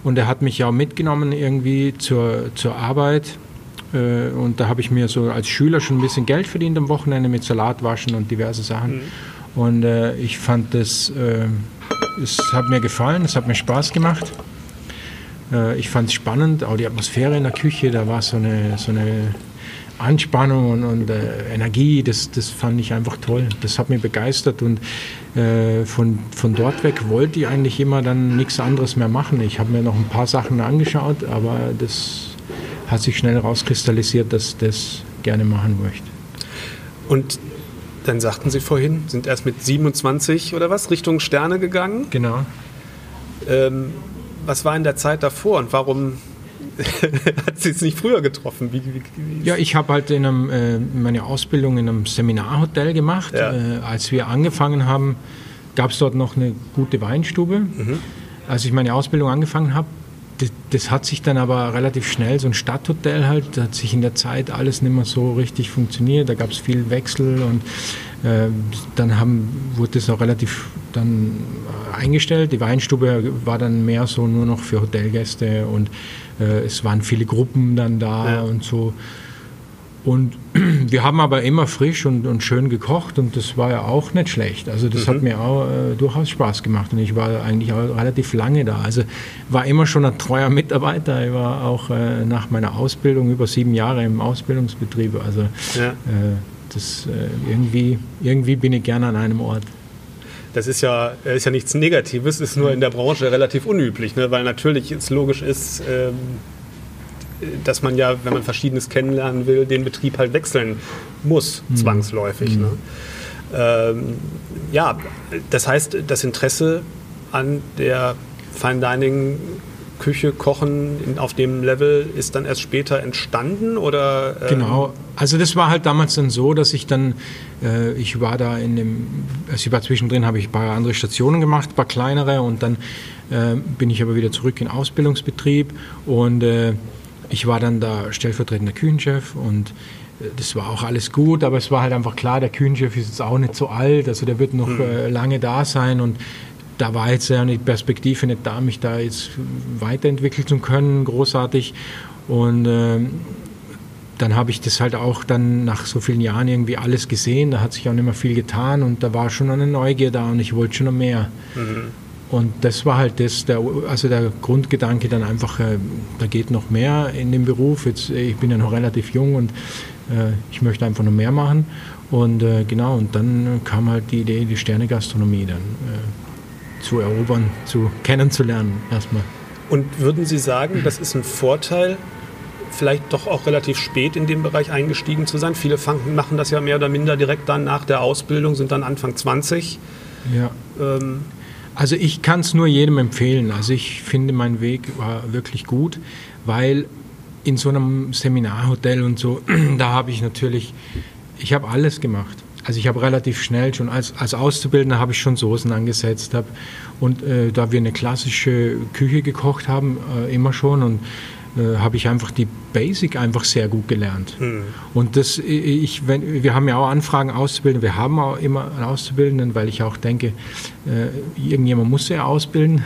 und der hat mich auch mitgenommen irgendwie zur, zur Arbeit. Äh, und da habe ich mir so als Schüler schon ein bisschen Geld verdient am Wochenende mit Salatwaschen und diverse Sachen. Mhm. Und äh, ich fand das, es hat mir gefallen, es hat mir Spaß gemacht. Äh, ich fand es spannend, auch die Atmosphäre in der Küche, da war so eine, so eine Anspannung und, und äh, Energie, das, das fand ich einfach toll. Das hat mich begeistert und äh, von, von dort weg wollte ich eigentlich immer dann nichts anderes mehr machen. Ich habe mir noch ein paar Sachen angeschaut, aber das hat sich schnell rauskristallisiert, dass ich das gerne machen möchte. Und dann sagten Sie vorhin, sind erst mit 27 oder was Richtung Sterne gegangen? Genau. Ähm, was war in der Zeit davor und warum hat sie es nicht früher getroffen? Wie, wie, wie ja, ich habe halt in einem, äh, meine Ausbildung in einem Seminarhotel gemacht. Ja. Äh, als wir angefangen haben, gab es dort noch eine gute Weinstube. Mhm. Als ich meine Ausbildung angefangen habe, das, das, hat sich dann aber relativ schnell, so ein Stadthotel halt, hat sich in der Zeit alles nicht mehr so richtig funktioniert. Da gab es viel Wechsel und dann haben, wurde es auch relativ dann äh, eingestellt. Die Weinstube war dann mehr so nur noch für Hotelgäste und äh, es waren viele Gruppen dann da ja. und so. Und wir haben aber immer frisch und, und, schön gekocht und das war ja auch nicht schlecht. Also das mhm. hat mir auch äh, durchaus Spaß gemacht und ich war eigentlich auch relativ lange da. Also war immer schon ein treuer Mitarbeiter. Ich war auch äh, nach meiner Ausbildung über sieben Jahre im Ausbildungsbetrieb. Also ja. Äh, das, äh, irgendwie, irgendwie bin ich gerne an einem Ort. Das ist ja, ist ja nichts Negatives, ist nur in der Branche relativ unüblich, ne? weil natürlich es logisch ist, ähm, dass man ja, wenn man Verschiedenes kennenlernen will, den Betrieb halt wechseln muss, mhm. zwangsläufig. Mhm. Ne? Ähm, ja, das heißt, das Interesse an der Fine Dining Küche, Kochen auf dem Level ist dann erst später entstanden oder? Ähm genau, also das war halt damals dann so, dass ich dann, äh, ich war da in dem, also ich war zwischendrin, habe ich ein paar andere Stationen gemacht, ein paar kleinere und dann äh, bin ich aber wieder zurück in Ausbildungsbetrieb und äh, ich war dann da stellvertretender Küchenchef und äh, das war auch alles gut, aber es war halt einfach klar, der Küchenchef ist jetzt auch nicht so alt, also der wird noch mhm. äh, lange da sein und da war jetzt ja die Perspektive nicht da, mich da jetzt weiterentwickeln zu können, großartig. Und äh, dann habe ich das halt auch dann nach so vielen Jahren irgendwie alles gesehen. Da hat sich auch nicht mehr viel getan und da war schon eine Neugier da und ich wollte schon noch mehr. Mhm. Und das war halt das, der, also der Grundgedanke dann einfach, äh, da geht noch mehr in dem Beruf. Jetzt, ich bin ja noch relativ jung und äh, ich möchte einfach noch mehr machen. Und äh, genau, und dann kam halt die Idee, die Sternegastronomie dann äh, zu erobern, zu kennenzulernen erstmal. Und würden Sie sagen, das ist ein Vorteil vielleicht doch auch relativ spät in dem Bereich eingestiegen zu sein. Viele fangen, machen das ja mehr oder minder direkt dann nach der Ausbildung, sind dann Anfang 20. Ja. Ähm, also ich kann es nur jedem empfehlen. Also ich finde, mein Weg war wirklich gut, weil in so einem Seminarhotel und so, da habe ich natürlich, ich habe alles gemacht. Also ich habe relativ schnell schon als, als Auszubildender habe ich schon Soßen angesetzt habe und äh, da wir eine klassische Küche gekocht haben äh, immer schon und äh, habe ich einfach die Basic einfach sehr gut gelernt. Hm. Und das, ich, wenn, wir haben ja auch Anfragen auszubilden, wir haben auch immer einen Auszubildenden, weil ich auch denke, äh, irgendjemand muss ja ausbilden.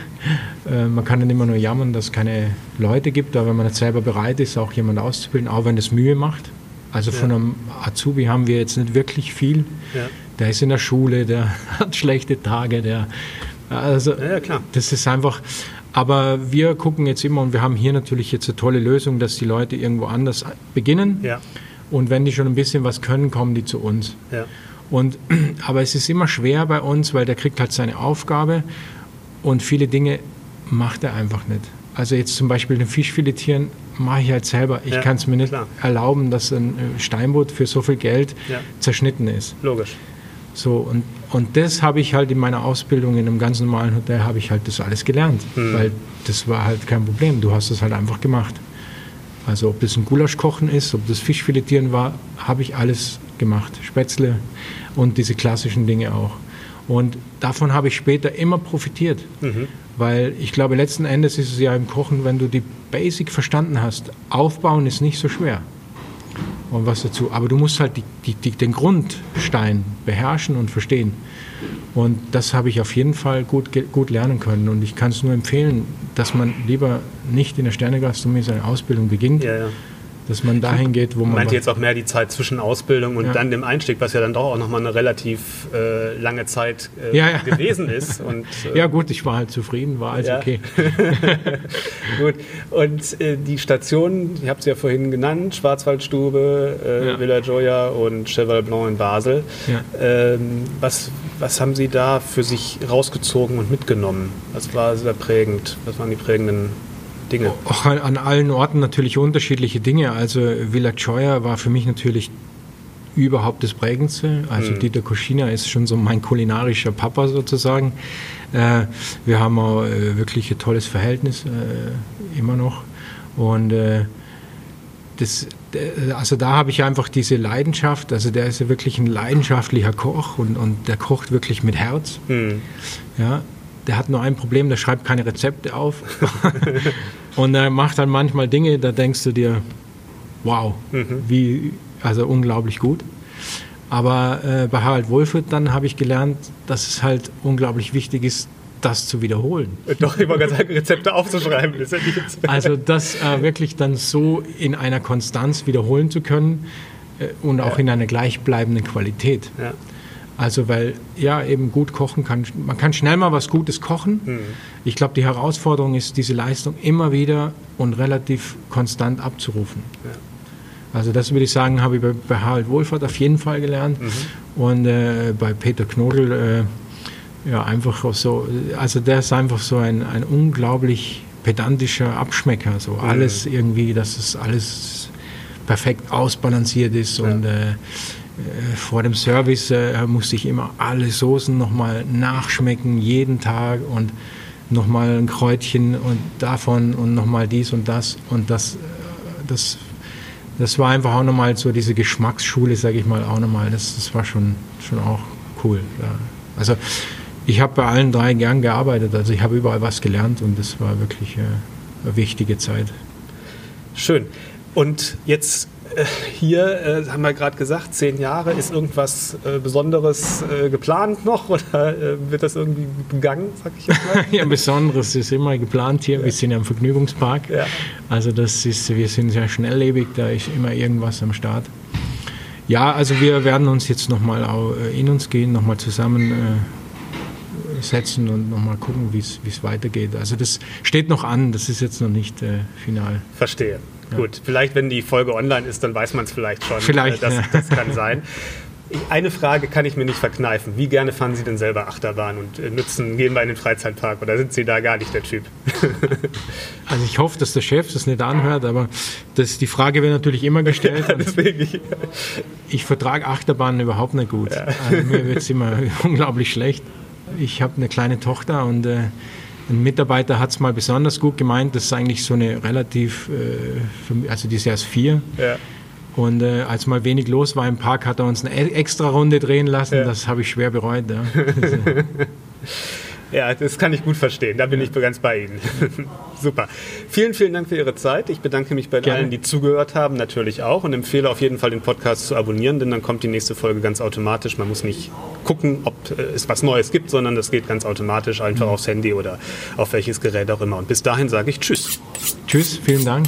Äh, man kann nicht immer nur jammern, dass es keine Leute gibt, aber wenn man nicht selber bereit ist, auch jemanden auszubilden, auch wenn das Mühe macht. Also von einem Azubi haben wir jetzt nicht wirklich viel. Der ist in der Schule, der hat schlechte Tage, der also ja, klar. das ist einfach, aber wir gucken jetzt immer und wir haben hier natürlich jetzt eine tolle Lösung, dass die Leute irgendwo anders beginnen. Ja. Und wenn die schon ein bisschen was können, kommen die zu uns. Ja. Und, aber es ist immer schwer bei uns, weil der kriegt halt seine Aufgabe und viele Dinge macht er einfach nicht. Also jetzt zum Beispiel den Fisch filetieren mache ich halt selber. Ich ja, kann es mir nicht klar. erlauben, dass ein äh, Steinboot für so viel Geld ja. zerschnitten ist. Logisch. So, und, und das habe ich halt in meiner Ausbildung in einem ganz normalen Hotel, habe ich halt das alles gelernt. Mhm. Weil das war halt kein Problem. Du hast es halt einfach gemacht. Also ob das ein Gulaschkochen ist, ob das Fischfiletieren war, habe ich alles gemacht. Spätzle und diese klassischen Dinge auch. Und davon habe ich später immer profitiert. Mhm. Weil ich glaube, letzten Endes ist es ja im Kochen, wenn du die Basic verstanden hast, aufbauen ist nicht so schwer und was dazu. Aber du musst halt die, die, die, den Grundstein beherrschen und verstehen. Und das habe ich auf jeden Fall gut, gut lernen können. Und ich kann es nur empfehlen, dass man lieber nicht in der Sternegastronomie seine Ausbildung beginnt, ja, ja dass man dahin geht, wo man. Meint jetzt auch mehr die Zeit zwischen Ausbildung und ja. dann dem Einstieg, was ja dann doch auch nochmal eine relativ äh, lange Zeit äh, ja, ja. gewesen ist. Und, äh, ja, gut, ich war halt zufrieden, war alles okay. gut. Und äh, die Stationen, ich habe sie ja vorhin genannt: Schwarzwaldstube, äh, Villa Gioia und Cheval Blanc in Basel. Ähm, was, was haben Sie da für sich rausgezogen und mitgenommen? Was war sehr prägend? Was waren die prägenden Dinge? Auch an allen Orten natürlich unterschiedliche Dinge. Also Villa Gioia war für mich natürlich überhaupt das Prägendste. Also mhm. Dieter Koschina ist schon so mein kulinarischer Papa sozusagen. Äh, wir haben auch äh, wirklich ein tolles Verhältnis äh, immer noch. Und äh, das, also da habe ich einfach diese Leidenschaft. Also der ist ja wirklich ein leidenschaftlicher Koch und, und der kocht wirklich mit Herz. Mhm. Ja, der hat nur ein Problem, der schreibt keine Rezepte auf. und er macht dann manchmal Dinge, da denkst du dir, wow, mhm. wie, also unglaublich gut. Aber äh, bei Harald Wolfert dann habe ich gelernt, dass es halt unglaublich wichtig ist, das zu wiederholen. Doch immer ganz Rezepte aufzuschreiben. Das also das äh, wirklich dann so in einer Konstanz wiederholen zu können äh, und auch ja. in einer gleichbleibenden Qualität. Ja. Also weil ja eben gut kochen kann, man kann schnell mal was Gutes kochen. Mhm. Ich glaube, die Herausforderung ist, diese Leistung immer wieder und relativ konstant abzurufen. Ja. Also das würde ich sagen, habe ich bei, bei Harald Wohlfahrt auf jeden Fall gelernt mhm. und äh, bei Peter Knodel äh, ja einfach so, also der ist einfach so ein, ein unglaublich pedantischer Abschmecker, so mhm. alles irgendwie, dass es alles perfekt ausbalanciert ist ja. und äh, äh, vor dem Service äh, musste ich immer alle Soßen nochmal nachschmecken, jeden Tag und nochmal ein Kräutchen und davon und nochmal dies und das. Und das, äh, das, das war einfach auch nochmal so diese Geschmacksschule, sage ich mal, auch nochmal. Das, das war schon, schon auch cool. Ja. Also ich habe bei allen drei gern gearbeitet, also ich habe überall was gelernt und das war wirklich äh, eine wichtige Zeit. Schön. Und jetzt äh, hier äh, haben wir gerade gesagt, zehn Jahre. Ist irgendwas äh, Besonderes äh, geplant noch oder äh, wird das irgendwie begangen, sag ich jetzt mal? ja, Besonderes ist immer geplant hier. Ja. Wir sind ja im Vergnügungspark. Ja. Also das ist, wir sind sehr schnelllebig, da ist immer irgendwas am Start. Ja, also wir werden uns jetzt nochmal äh, in uns gehen, nochmal zusammen setzen und nochmal gucken, wie es weitergeht. Also das steht noch an, das ist jetzt noch nicht final. Verstehe. Ja. Gut, vielleicht wenn die Folge online ist, dann weiß man es vielleicht schon. Vielleicht. Das, ja. das kann sein. eine Frage kann ich mir nicht verkneifen. Wie gerne fahren Sie denn selber Achterbahn und äh, nutzen, gehen wir in den Freizeitpark oder sind Sie da gar nicht der Typ? also ich hoffe, dass der Chef das nicht anhört, aber das, die Frage wird natürlich immer gestellt. Ja, deswegen. Ich vertrage Achterbahnen überhaupt nicht gut. Ja. Also mir wird es immer unglaublich schlecht. Ich habe eine kleine Tochter und äh, ein Mitarbeiter hat es mal besonders gut gemeint. Das ist eigentlich so eine relativ, äh, also die ist erst vier. Ja und äh, als mal wenig los war im Park, hat er uns eine e-, extra Runde drehen lassen. Ja. Das habe ich schwer bereut. Ja. ja, das kann ich gut verstehen. Da bin ich ganz bei Ihnen. Super. Vielen, vielen Dank für Ihre Zeit. Ich bedanke mich bei Gerne. allen, die zugehört haben, natürlich auch und empfehle auf jeden Fall den Podcast zu abonnieren, denn dann kommt die nächste Folge ganz automatisch. Man muss nicht gucken, ob äh, es was Neues gibt, sondern das geht ganz automatisch einfach mhm. aufs Handy oder auf welches Gerät auch immer. Und bis dahin sage ich Tschüss. Tschüss, vielen Dank.